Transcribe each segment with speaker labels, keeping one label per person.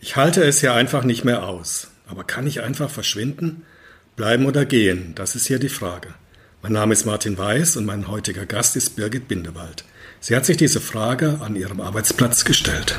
Speaker 1: Ich halte es ja einfach nicht mehr aus. Aber kann ich einfach verschwinden? Bleiben oder gehen? Das ist hier die Frage. Mein Name ist Martin Weiß und mein heutiger Gast ist Birgit Bindewald. Sie hat sich diese Frage an ihrem Arbeitsplatz gestellt.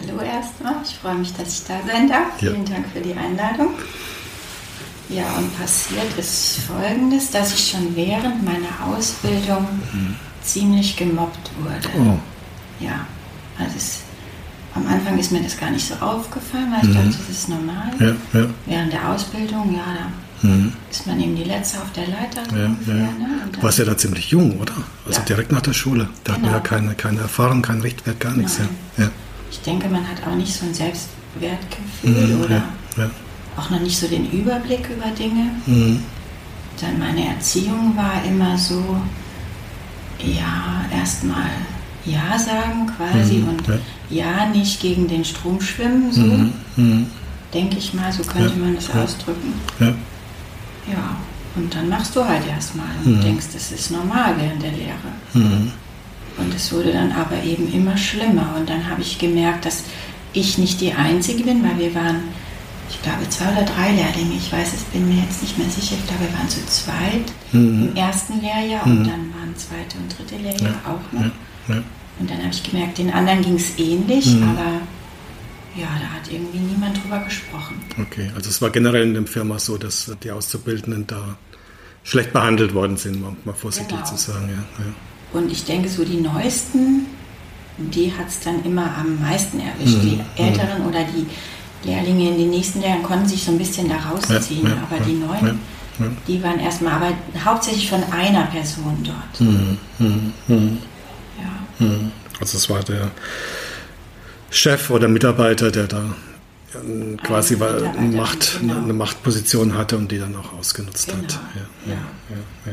Speaker 1: hallo
Speaker 2: erstmal. Ich freue mich, dass ich da sein darf. Ja. Vielen Dank für die Einladung. Ja, und passiert ist Folgendes, dass ich schon während meiner Ausbildung mhm. ziemlich gemobbt wurde. Oh. Ja, also es, am Anfang ist mir das gar nicht so aufgefallen, weil ich mhm. dachte, das ist normal. Ja, ja. Während der Ausbildung, ja, da Mhm. Ist man eben die Letzte auf der Leiter. Ja, ungefähr, ja. Ne?
Speaker 1: Du warst ja da ziemlich jung, oder? Also direkt nach der Schule. Da genau. hat man ja keine, keine Erfahrung, kein Richtwert, gar nichts. Ja.
Speaker 2: Ich denke, man hat auch nicht so ein Selbstwertgefühl mhm, oder auch noch nicht so den Überblick über Dinge. Mhm. Dann meine Erziehung war immer so, ja, erstmal Ja sagen quasi mhm, und ja. nicht gegen den Strom schwimmen, so. Mhm, mhm. Denke ich mal, so könnte man das ausdrücken. Ja. Ja, und dann machst du halt erstmal und mhm. denkst, das ist normal während der Lehre. Und es wurde dann aber eben immer schlimmer. Und dann habe ich gemerkt, dass ich nicht die Einzige bin, weil wir waren, ich glaube, zwei oder drei Lehrlinge. Ich weiß es, bin mir jetzt nicht mehr sicher. Ich glaube, wir waren zu zweit mhm. im ersten Lehrjahr und mhm. dann waren zweite und dritte Lehrjahr ja. auch noch. Ja. Und dann habe ich gemerkt, den anderen ging es ähnlich, mhm. aber ja, da hat irgendwie niemand drüber gesprochen.
Speaker 1: Okay, also es war generell in der Firma so, dass die Auszubildenden da schlecht behandelt worden sind, um mal vorsichtig genau. zu sagen. Ja, ja.
Speaker 2: Und ich denke, so die Neuesten, die hat es dann immer am meisten erwischt. Mhm. Die Älteren mhm. oder die Lehrlinge in den nächsten Jahren konnten sich so ein bisschen da rausziehen, ja, aber die Neuen, die waren erstmal, aber hauptsächlich von einer Person dort. Mhm. mhm, mhm.
Speaker 1: Ja. Mhm. Also es war der Chef oder Mitarbeiter, der da quasi eine, Macht, genau. eine Machtposition hatte und die dann auch ausgenutzt genau. hat. Ja, ja. Ja,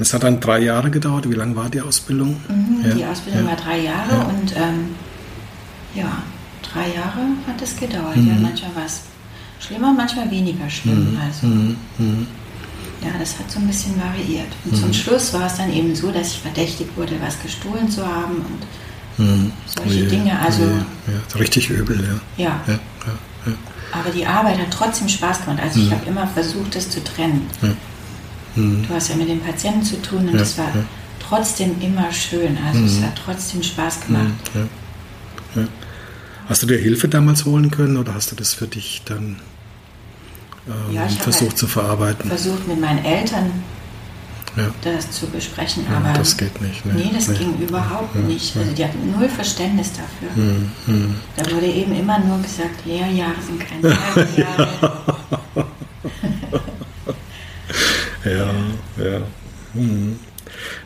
Speaker 1: es hat dann drei Jahre gedauert. Wie lange war die Ausbildung?
Speaker 2: Mhm, die Ausbildung war drei Jahre und ähm, ja, drei Jahre hat es gedauert. Mhm. Ja, manchmal war es schlimmer, manchmal weniger schlimm. Mhm. Also. Mhm. Mhm. Ja, das hat so ein bisschen variiert. Und zum mhm. Schluss war es dann eben so, dass ich verdächtigt wurde, was gestohlen zu haben und. Solche ja, Dinge, also.
Speaker 1: Ja, richtig übel,
Speaker 2: ja. Ja. ja, ja Aber die Arbeit hat trotzdem Spaß gemacht. Also ich habe immer versucht, das zu trennen. Mhm. Du hast ja mit den Patienten zu tun und das war trotzdem immer schön. Also es mhm. hat trotzdem Spaß gemacht.
Speaker 1: Mhm. Hast du dir Hilfe damals holen können oder hast du das für dich dann ähm, versucht halt zu verarbeiten?
Speaker 2: Versucht mit meinen Eltern ja. das zu besprechen.
Speaker 1: Ja, aber das geht nicht.
Speaker 2: Ne? Nee, das nee. ging überhaupt ja, nicht. Also die hatten null Verständnis dafür. Hm, hm. Da wurde eben immer nur gesagt, Lehrjahre sind keine Lehrjahre.
Speaker 1: Ja, ja. Hm.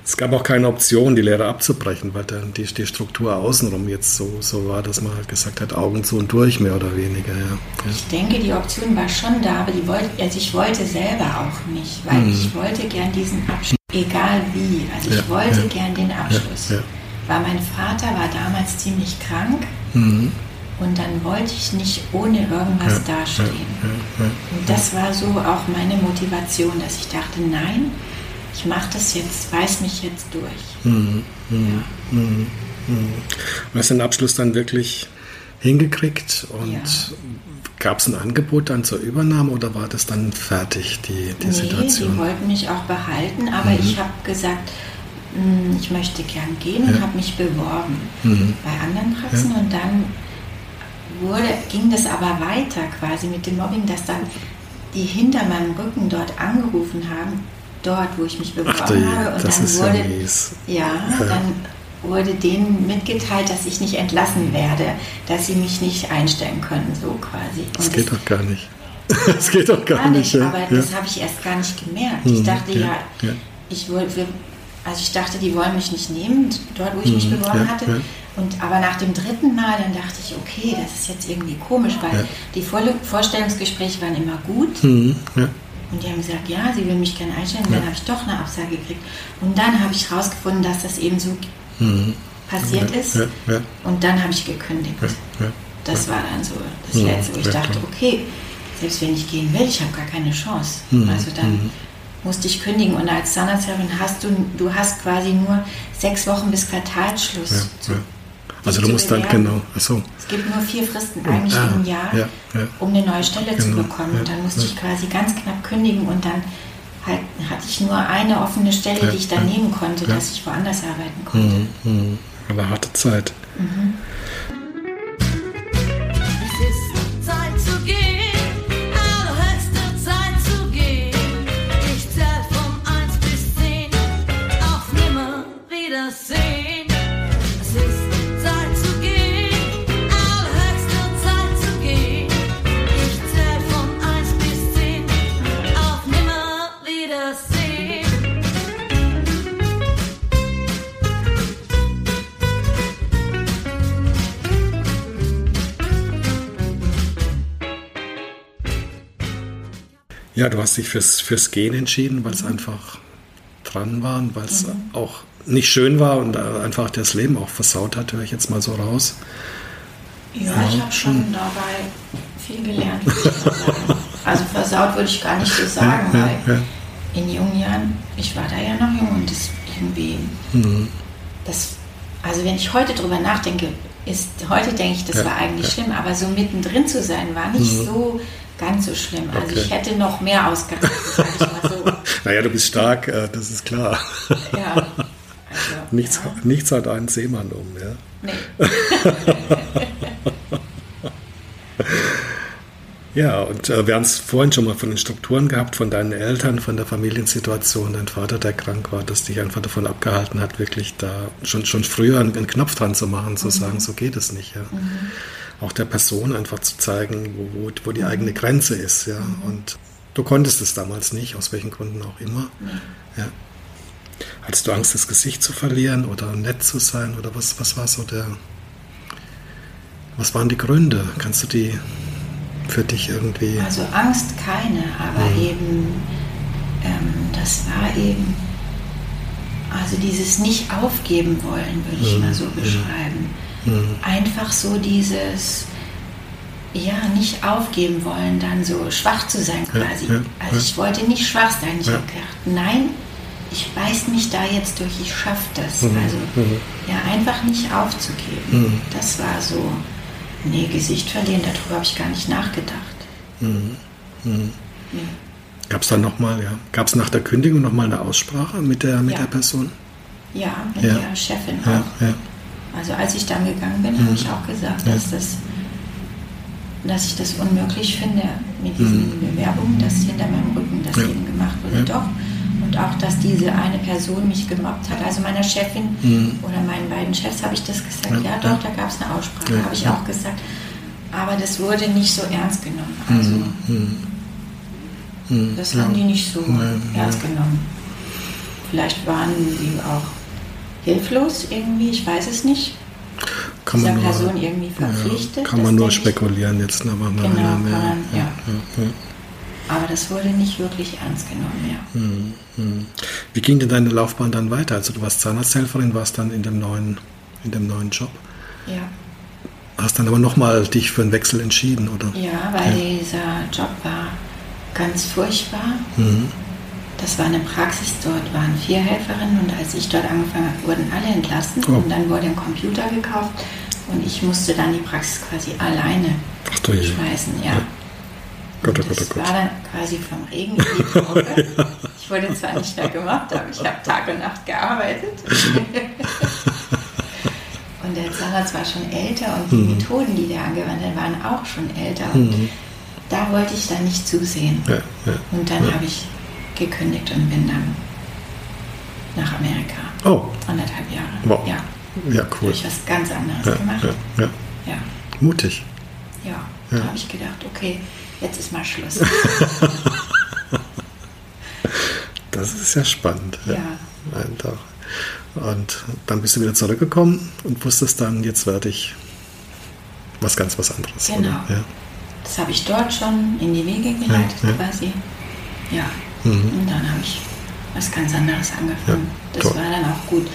Speaker 1: Es gab auch keine Option, die Lehre abzubrechen, weil dann die, die Struktur außenrum jetzt so, so war, dass man halt gesagt hat, Augen zu und durch, mehr oder weniger. Ja.
Speaker 2: Ich denke, die Option war schon da, aber die wollte, also ich wollte selber auch nicht, weil mhm. ich wollte gern diesen Abschluss, egal wie. Also ich ja, wollte ja. gern den Abschluss. Ja, weil mein Vater war damals ziemlich krank. Mhm. Und dann wollte ich nicht ohne irgendwas dastehen. Und das war so auch meine Motivation, dass ich dachte, nein, ich mache das jetzt, weiß mich jetzt durch. Mhm. Mhm.
Speaker 1: Ja. Mhm. Du hast den Abschluss dann wirklich hingekriegt und gab es ein Angebot dann zur Übernahme oder war das dann fertig, die, die nee, Situation?
Speaker 2: Die wollten mich auch behalten, aber ich habe gesagt, hm, ich möchte gern gehen und habe mich beworben bei anderen Praxen und dann wurde, ging das aber weiter quasi mit dem Mobbing, dass dann die hinter meinem Rücken dort angerufen haben, dort, wo ich mich beworben Ach, habe. Und dann wurde, ja, ja, dann wurde denen mitgeteilt, dass ich nicht entlassen werde, dass sie mich nicht einstellen können, so quasi.
Speaker 1: Und das geht doch gar nicht. Das geht doch gar, gar nicht.
Speaker 2: aber ja. das habe ich erst gar nicht gemerkt. Ich mhm. dachte ja, ja, ich wollte, also ich dachte, die wollen mich nicht nehmen, dort wo ich mich mhm. beworben hatte. Und aber nach dem dritten Mal, dann dachte ich, okay, das ist jetzt irgendwie komisch, weil die Vorstellungsgespräche waren immer gut. Mhm. Und die haben gesagt, ja, sie will mich gerne einstellen. Und dann habe ich doch eine Absage gekriegt. Und dann habe ich herausgefunden, dass das eben so mhm. passiert ist. Und dann habe ich gekündigt. Das war dann so das Letzte, wo ich dachte, okay, selbst wenn ich gehen will, ich habe gar keine Chance. Mhm. Also dann mhm. musste ich kündigen. Und als Zahnarzthelferin hast du, du hast quasi nur sechs Wochen bis Quartalsschluss. Ja, zu, ja.
Speaker 1: Also du musst dann genau. Achso.
Speaker 2: Es gibt nur vier Fristen eigentlich ah, im Jahr, ja, um eine neue Stelle genau, zu bekommen. Und dann musste ich quasi ganz knapp kündigen und dann halt, hatte ich nur eine offene Stelle, die ich dann nehmen konnte, dass ich woanders arbeiten konnte.
Speaker 1: Mhm, mh. Aber harte Zeit. Mhm. Ja, du hast dich fürs, fürs Gehen entschieden, weil es mhm. einfach dran war und weil es mhm. auch nicht schön war und einfach das Leben auch versaut hat, höre ich jetzt mal so raus.
Speaker 2: Ja, ja ich habe schon dabei viel gelernt. also versaut würde ich gar nicht so sagen, ja, weil ja. in jungen Jahren, ich war da ja noch jung und das irgendwie, mhm. das, also wenn ich heute drüber nachdenke, ist, heute denke ich, das war eigentlich schlimm, aber so mittendrin zu sein, war nicht mhm. so ganz so schlimm. Also okay. ich hätte noch mehr ausgehalten, so.
Speaker 1: naja, du bist stark, äh, das ist klar. ja. Also, nichts, ja. nichts hat einen Seemann um, ja? Nee. ja, und äh, wir haben es vorhin schon mal von den Strukturen gehabt, von deinen Eltern, von der Familiensituation, dein Vater, der krank war, das dich einfach davon abgehalten hat, wirklich da schon, schon früher einen, einen Knopf dran zu machen, zu mhm. sagen, so geht es nicht. Ja. Mhm auch der Person einfach zu zeigen, wo, wo, wo die eigene Grenze ist. Ja. Und du konntest es damals nicht, aus welchen Gründen auch immer. Ja. Hattest du Angst, das Gesicht zu verlieren oder nett zu sein? Oder was, was war so der. Was waren die Gründe? Kannst du die für dich irgendwie.
Speaker 2: Also Angst keine, aber mhm. eben, ähm, das war eben, also dieses nicht aufgeben wollen, würde ich mhm. mal so mhm. beschreiben. Mhm. Einfach so dieses, ja, nicht aufgeben wollen, dann so schwach zu sein quasi. Ja, ja, also ich wollte nicht schwach sein. Ich ja. habe gedacht, nein, ich beiß mich da jetzt durch, ich schaffe das. Mhm. Also mhm. ja, einfach nicht aufzugeben. Mhm. Das war so, nee, Gesicht verlieren, darüber habe ich gar nicht nachgedacht. Mhm.
Speaker 1: Mhm. Gab es dann nochmal, ja, gab es nach der Kündigung nochmal eine Aussprache mit der, mit der Person?
Speaker 2: Ja, mit der Chefin auch. Also als ich dann gegangen bin, mhm. habe ich auch gesagt, dass, das, dass ich das unmöglich finde mit diesen mhm. Bewerbungen, dass hinter meinem Rücken das ja. eben gemacht wurde. Ja. Doch. Und auch, dass diese eine Person mich gemobbt hat. Also meiner Chefin mhm. oder meinen beiden Chefs habe ich das gesagt. Ja, ja doch, da gab es eine Aussprache, habe ich auch gesagt. Aber das wurde nicht so ernst genommen. Also mhm. Mhm. das haben die nicht so ernst genommen. Vielleicht waren die auch hilflos irgendwie, ich weiß es nicht.
Speaker 1: Kann
Speaker 2: man nur, Person irgendwie verpflichtet.
Speaker 1: Ja, kann man nur spekulieren jetzt. Aber
Speaker 2: genau, kann man, ja, ja. Aber das wurde nicht wirklich ernst genommen, ja. Hm,
Speaker 1: hm. Wie ging denn deine Laufbahn dann weiter? Also du warst Zahnarzthelferin, warst dann in dem neuen, in dem neuen Job.
Speaker 2: Ja.
Speaker 1: Hast dann aber nochmal dich für einen Wechsel entschieden, oder?
Speaker 2: Ja, weil ja. dieser Job war ganz furchtbar. Mhm. Das war eine Praxis, dort waren vier Helferinnen und als ich dort angefangen habe, wurden alle entlassen oh. und dann wurde ein Computer gekauft und ich musste dann die Praxis quasi alleine Ach, schmeißen. Ja. ja.
Speaker 1: Gott, oh Gott,
Speaker 2: oh
Speaker 1: Gott.
Speaker 2: war dann quasi vom Regen in die Woche. ja. Ich wurde zwar nicht mehr gemacht, aber ich habe Tag und Nacht gearbeitet. und der Zahnarzt war schon älter und die mhm. Methoden, die der angewendet waren, auch schon älter. Und mhm. da wollte ich dann nicht zusehen. Ja, und dann habe ich gekündigt und bin dann nach Amerika.
Speaker 1: Oh.
Speaker 2: Anderthalb Jahre.
Speaker 1: Wow.
Speaker 2: Ja.
Speaker 1: Ja, cool.
Speaker 2: Habe ich was ganz anderes ja, gemacht.
Speaker 1: Ja, ja. ja. Mutig.
Speaker 2: Ja, da habe ich gedacht, okay, jetzt ist mal Schluss.
Speaker 1: das ist ja spannend. Ja. Einfach. Und dann bist du wieder zurückgekommen und wusstest dann, jetzt werde ich was ganz was anderes.
Speaker 2: Genau. Ja. Das habe ich dort schon in die Wege geleitet ja, ja. quasi. Ja. Mhm. Und dann habe ich was ganz anderes angefangen. das toll. war dann auch gut.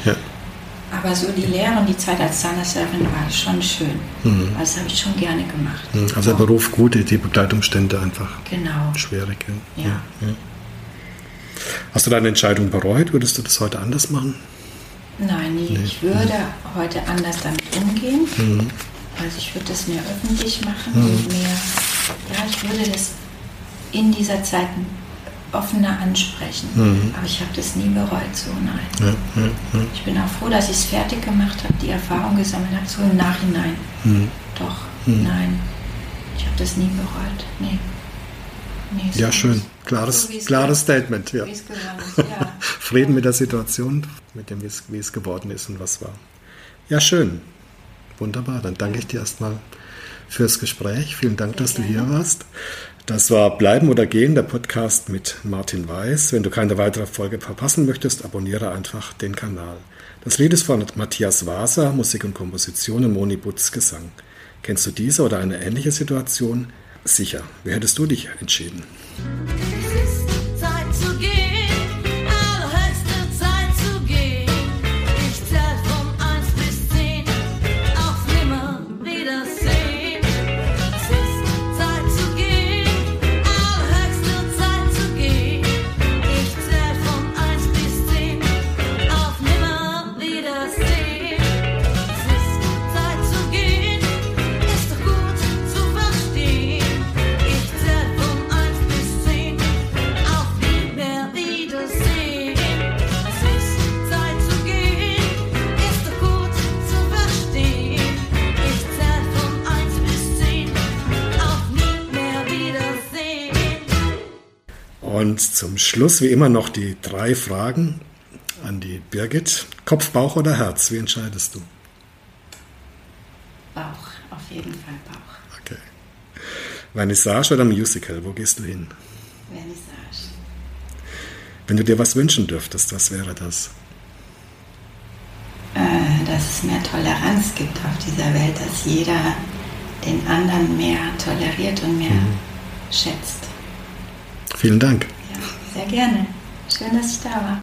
Speaker 2: Aber so die Lehre und die Zeit als Zahnarzthelferin war schon schön. Mhm. Das habe ich schon gerne gemacht.
Speaker 1: Mhm. Also der Beruf gut, die Begleitumstände einfach
Speaker 2: genau.
Speaker 1: schwierig. Ja. Hast du deine Entscheidung bereut? Würdest du das heute anders machen?
Speaker 2: Nein, nie. Nee. ich würde heute anders damit umgehen. Mhm. Also ich würde das mehr öffentlich machen mhm. und mehr, ja, ich würde das in dieser Zeit offener ansprechen. Mhm. Aber ich habe das nie bereut, so nein. Ja, ja, ja. Ich bin auch froh, dass ich es fertig gemacht habe, die Erfahrung gesammelt habe, so im Nachhinein. Mhm. Doch, mhm. nein. Ich habe das nie bereut. Nee.
Speaker 1: nee so ja, schön. Klares, so, klares Statement. Ja. Frieden mit der Situation, mit dem, wie es geworden ist und was war. Ja, schön. Wunderbar. Dann danke ich dir erstmal fürs Gespräch. Vielen Dank, Sehr dass gerne. du hier warst. Das war Bleiben oder Gehen, der Podcast mit Martin Weiß. Wenn du keine weitere Folge verpassen möchtest, abonniere einfach den Kanal. Das Lied ist von Matthias Waser, Musik und Komposition und Moni Butz Gesang. Kennst du diese oder eine ähnliche Situation? Sicher. Wie hättest du dich entschieden? Und zum Schluss wie immer noch die drei Fragen an die Birgit. Kopf, Bauch oder Herz? Wie entscheidest du?
Speaker 2: Bauch, auf jeden Fall Bauch.
Speaker 1: Okay. Vernissage oder Musical? Wo gehst du hin?
Speaker 2: Vernissage.
Speaker 1: Wenn du dir was wünschen dürftest, was wäre das?
Speaker 2: Äh, dass es mehr Toleranz gibt auf dieser Welt, dass jeder den anderen mehr toleriert und mehr mhm. schätzt.
Speaker 1: Vielen Dank.
Speaker 2: Ja, sehr gerne. Schön, dass ich da war.